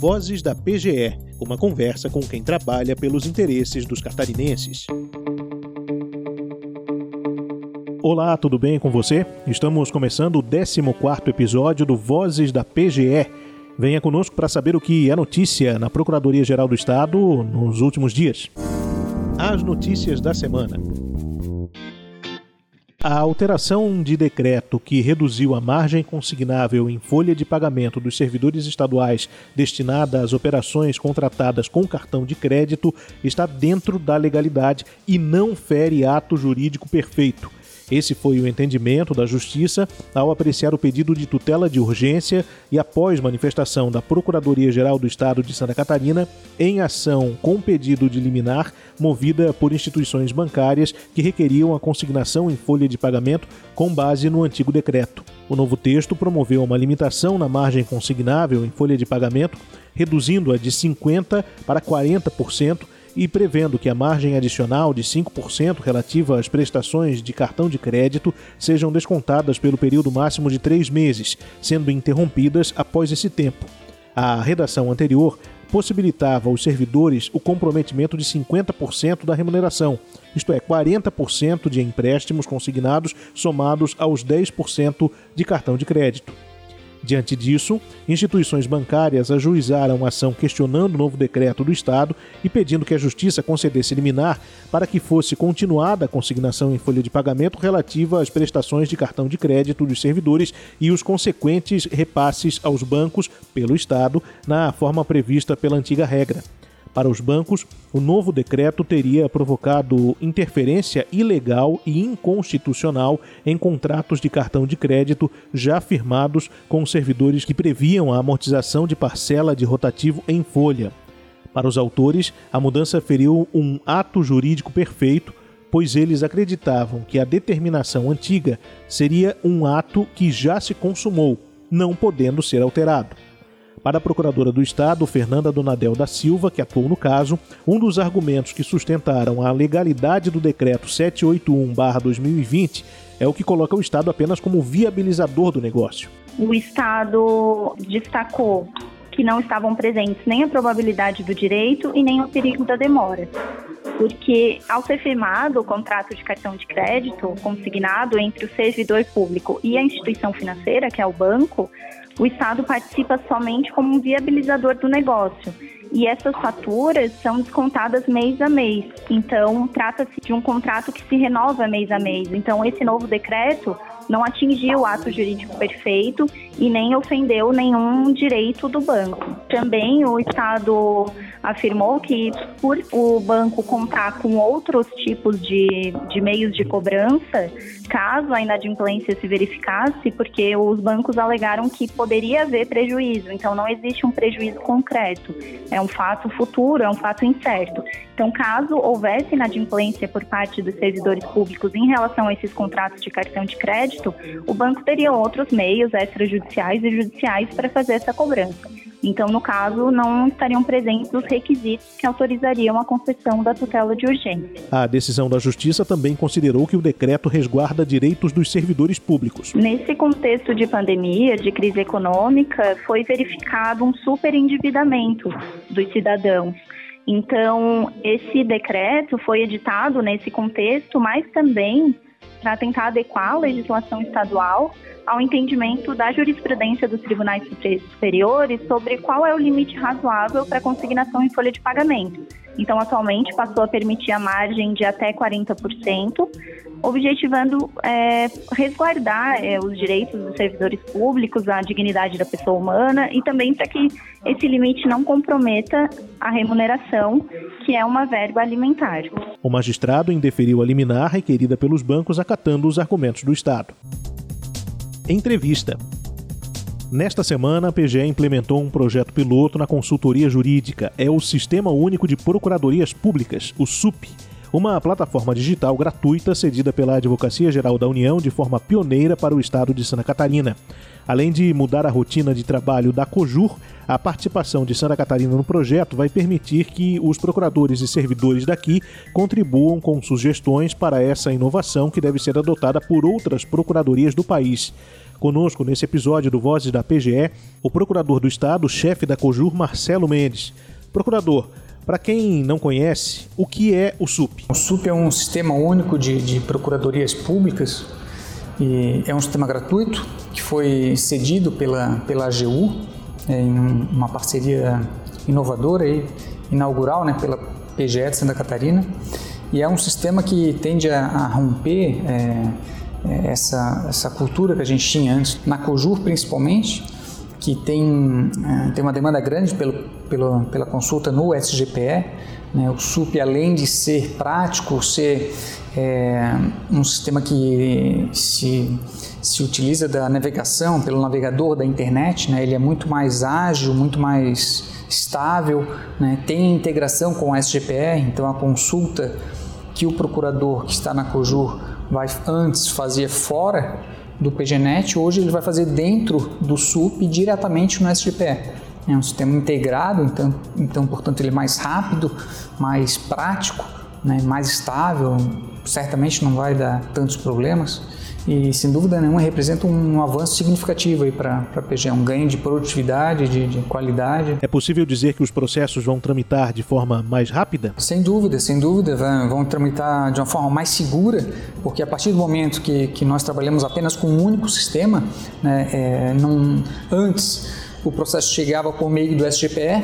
Vozes da PGE, uma conversa com quem trabalha pelos interesses dos catarinenses. Olá, tudo bem com você? Estamos começando o 14 episódio do Vozes da PGE. Venha conosco para saber o que é notícia na Procuradoria-Geral do Estado nos últimos dias. As notícias da semana. A alteração de decreto que reduziu a margem consignável em folha de pagamento dos servidores estaduais destinada às operações contratadas com cartão de crédito está dentro da legalidade e não fere ato jurídico perfeito. Esse foi o entendimento da Justiça ao apreciar o pedido de tutela de urgência e após manifestação da Procuradoria-Geral do Estado de Santa Catarina em ação com pedido de liminar movida por instituições bancárias que requeriam a consignação em folha de pagamento com base no antigo decreto. O novo texto promoveu uma limitação na margem consignável em folha de pagamento, reduzindo-a de 50% para 40% e prevendo que a margem adicional de 5% relativa às prestações de cartão de crédito sejam descontadas pelo período máximo de três meses, sendo interrompidas após esse tempo. A redação anterior possibilitava aos servidores o comprometimento de 50% da remuneração, isto é, 40% de empréstimos consignados somados aos 10% de cartão de crédito. Diante disso, instituições bancárias ajuizaram a ação questionando o novo decreto do Estado e pedindo que a Justiça concedesse liminar para que fosse continuada a consignação em folha de pagamento relativa às prestações de cartão de crédito dos servidores e os consequentes repasses aos bancos pelo Estado na forma prevista pela antiga regra. Para os bancos, o novo decreto teria provocado interferência ilegal e inconstitucional em contratos de cartão de crédito já firmados com servidores que previam a amortização de parcela de rotativo em folha. Para os autores, a mudança feriu um ato jurídico perfeito, pois eles acreditavam que a determinação antiga seria um ato que já se consumou, não podendo ser alterado. Para a procuradora do Estado, Fernanda Donadel da Silva, que atuou no caso, um dos argumentos que sustentaram a legalidade do decreto 781-2020 é o que coloca o Estado apenas como viabilizador do negócio. O Estado destacou que não estavam presentes nem a probabilidade do direito e nem o perigo da demora. Porque, ao ser firmado o contrato de cartão de crédito consignado entre o servidor público e a instituição financeira, que é o banco, o Estado participa somente como um viabilizador do negócio. E essas faturas são descontadas mês a mês. Então, trata-se de um contrato que se renova mês a mês. Então, esse novo decreto não atingiu o ato jurídico perfeito e nem ofendeu nenhum direito do banco. Também o Estado afirmou que, por o banco contar com outros tipos de, de meios de cobrança, caso a inadimplência se verificasse, porque os bancos alegaram que poderia haver prejuízo, então não existe um prejuízo concreto, é um fato futuro, é um fato incerto. Então, caso houvesse inadimplência por parte dos servidores públicos em relação a esses contratos de cartão de crédito, o banco teria outros meios extrajudiciais e judiciais para fazer essa cobrança. Então, no caso, não estariam presentes os requisitos que autorizariam a concessão da tutela de urgência. A decisão da Justiça também considerou que o decreto resguarda direitos dos servidores públicos. Nesse contexto de pandemia, de crise econômica, foi verificado um superendividamento dos cidadãos. Então, esse decreto foi editado nesse contexto, mas também para tentar adequar a legislação estadual ao entendimento da jurisprudência dos tribunais superiores sobre qual é o limite razoável para consignação em folha de pagamento. Então, atualmente, passou a permitir a margem de até 40%, objetivando é, resguardar é, os direitos dos servidores públicos, a dignidade da pessoa humana e também para que esse limite não comprometa a remuneração, que é uma verba alimentar. O magistrado indeferiu a liminar requerida pelos bancos acatando os argumentos do Estado. Entrevista. Nesta semana, a PGE implementou um projeto piloto na consultoria jurídica. É o Sistema Único de Procuradorias Públicas, o SUP, uma plataforma digital gratuita cedida pela Advocacia Geral da União de forma pioneira para o estado de Santa Catarina. Além de mudar a rotina de trabalho da COJUR, a participação de Santa Catarina no projeto vai permitir que os procuradores e servidores daqui contribuam com sugestões para essa inovação que deve ser adotada por outras procuradorias do país. Conosco nesse episódio do Vozes da PGE, o procurador do Estado, chefe da COJUR, Marcelo Mendes. Procurador, para quem não conhece, o que é o SUP? O SUP é um sistema único de, de procuradorias públicas e é um sistema gratuito que foi cedido pela, pela AGU é, em uma parceria inovadora e inaugural né, pela PGE de Santa Catarina. E é um sistema que tende a, a romper é, é, essa, essa cultura que a gente tinha antes, na COJUR principalmente, que tem, é, tem uma demanda grande pelo, pelo, pela consulta no SGPE. Né? O SUP, além de ser prático, ser é, um sistema que se, se utiliza da navegação pelo navegador da internet, né? ele é muito mais ágil, muito mais estável, né? tem integração com o SGPE, então a consulta que o procurador que está na COJUR vai antes fazia fora do PGNet, hoje ele vai fazer dentro do SUP diretamente no SGPE. É um sistema integrado, então, então portanto ele é mais rápido, mais prático, né, mais estável, certamente não vai dar tantos problemas e sem dúvida nenhuma representa um avanço significativo para a PGE, um ganho de produtividade, de, de, qualidade. É possível dizer que os processos vão tramitar de forma mais rápida? Sem dúvida, sem dúvida, vão, vão tramitar de uma forma mais segura, porque a partir do momento que, que nós trabalhamos apenas com um único sistema, né, é, não, antes o processo chegava por meio do SGPE,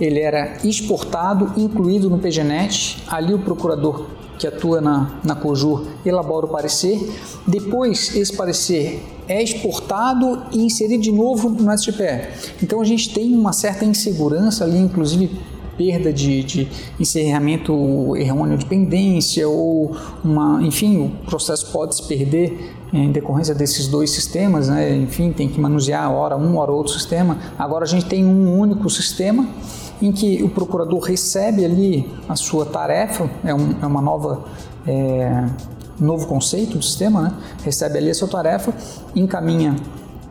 ele era exportado, incluído no PGNet, ali o procurador que atua na, na COJUR elabora o parecer, depois esse parecer é exportado e inserido de novo no SGPE. Então a gente tem uma certa insegurança ali, inclusive perda de, de encerramento errôneo de pendência ou uma, enfim, o processo pode se perder em decorrência desses dois sistemas, né? enfim, tem que manusear hora um, hora outro sistema. Agora a gente tem um único sistema em que o procurador recebe ali a sua tarefa, é, um, é uma nova. É, novo conceito do sistema, né? recebe ali a sua tarefa, encaminha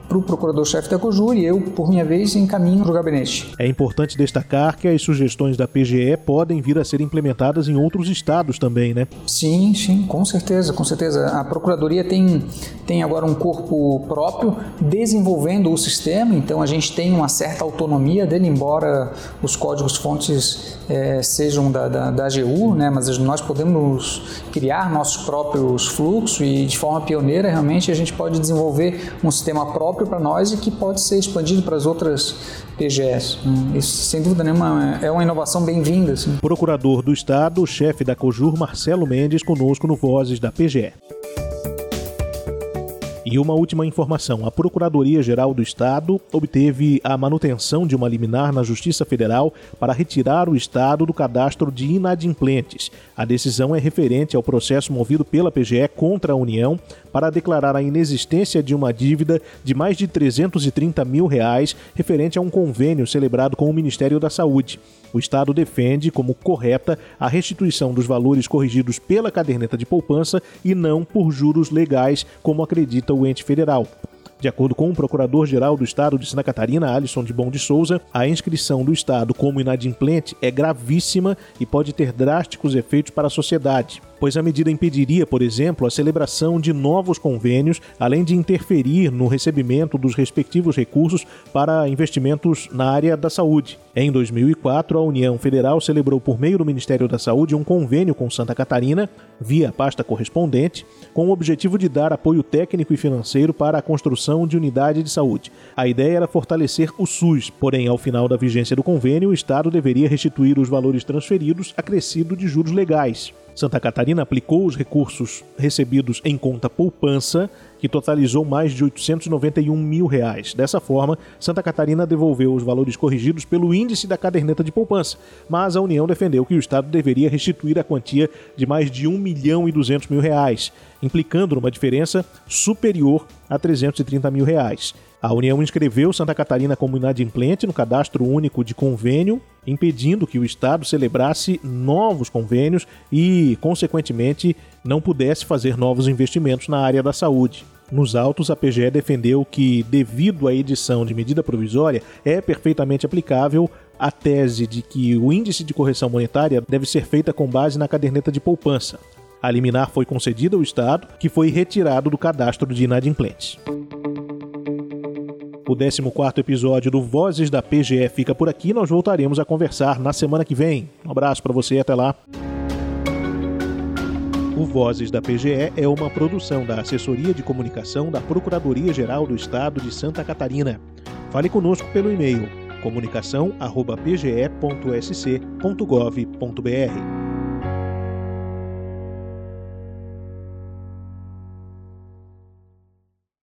para o procurador-chefe da COJUR e eu, por minha vez, encaminho para o gabinete. É importante destacar que as sugestões da PGE podem vir a ser implementadas em outros estados também, né? Sim, sim, com certeza, com certeza. A Procuradoria tem, tem agora um corpo próprio desenvolvendo o sistema, então a gente tem uma certa autonomia dele, embora os códigos-fontes é, sejam da, da, da AGU, né? mas nós podemos criar nossos próprios fluxos e de forma pioneira, realmente, a gente pode desenvolver um sistema próprio próprio para nós e que pode ser expandido para as outras PGS. Hum, isso, sem dúvida nenhuma, é uma inovação bem-vinda. Assim. Procurador do Estado, chefe da COJUR, Marcelo Mendes, conosco no Vozes da PGE. E uma última informação: a Procuradoria-Geral do Estado obteve a manutenção de uma liminar na Justiça Federal para retirar o Estado do cadastro de inadimplentes. A decisão é referente ao processo movido pela PGE contra a União para declarar a inexistência de uma dívida de mais de 330 mil reais referente a um convênio celebrado com o Ministério da Saúde. O Estado defende como correta a restituição dos valores corrigidos pela caderneta de poupança e não por juros legais, como acredita o ente federal. De acordo com o Procurador-Geral do Estado de Santa Catarina, Alisson de Bom de Souza, a inscrição do Estado como inadimplente é gravíssima e pode ter drásticos efeitos para a sociedade pois a medida impediria, por exemplo, a celebração de novos convênios, além de interferir no recebimento dos respectivos recursos para investimentos na área da saúde. Em 2004, a União Federal celebrou por meio do Ministério da Saúde um convênio com Santa Catarina, via pasta correspondente, com o objetivo de dar apoio técnico e financeiro para a construção de unidade de saúde. A ideia era fortalecer o SUS, porém, ao final da vigência do convênio, o Estado deveria restituir os valores transferidos acrescido de juros legais. Santa Catarina aplicou os recursos recebidos em conta poupança, que totalizou mais de 891 mil reais. Dessa forma, Santa Catarina devolveu os valores corrigidos pelo índice da caderneta de poupança, mas a União defendeu que o Estado deveria restituir a quantia de mais de 1 milhão e 200 mil reais, implicando numa diferença superior a 330 mil reais. A União inscreveu Santa Catarina como inadimplente no cadastro único de convênio, impedindo que o Estado celebrasse novos convênios e, consequentemente, não pudesse fazer novos investimentos na área da saúde. Nos autos, a PGE defendeu que, devido à edição de medida provisória, é perfeitamente aplicável a tese de que o índice de correção monetária deve ser feita com base na caderneta de poupança. A liminar foi concedida ao Estado, que foi retirado do cadastro de inadimplentes. O 14 episódio do Vozes da PGE fica por aqui. Nós voltaremos a conversar na semana que vem. Um abraço para você e até lá. O Vozes da PGE é uma produção da Assessoria de Comunicação da Procuradoria-Geral do Estado de Santa Catarina. Fale conosco pelo e-mail comunicação@pge.sc.gov.br.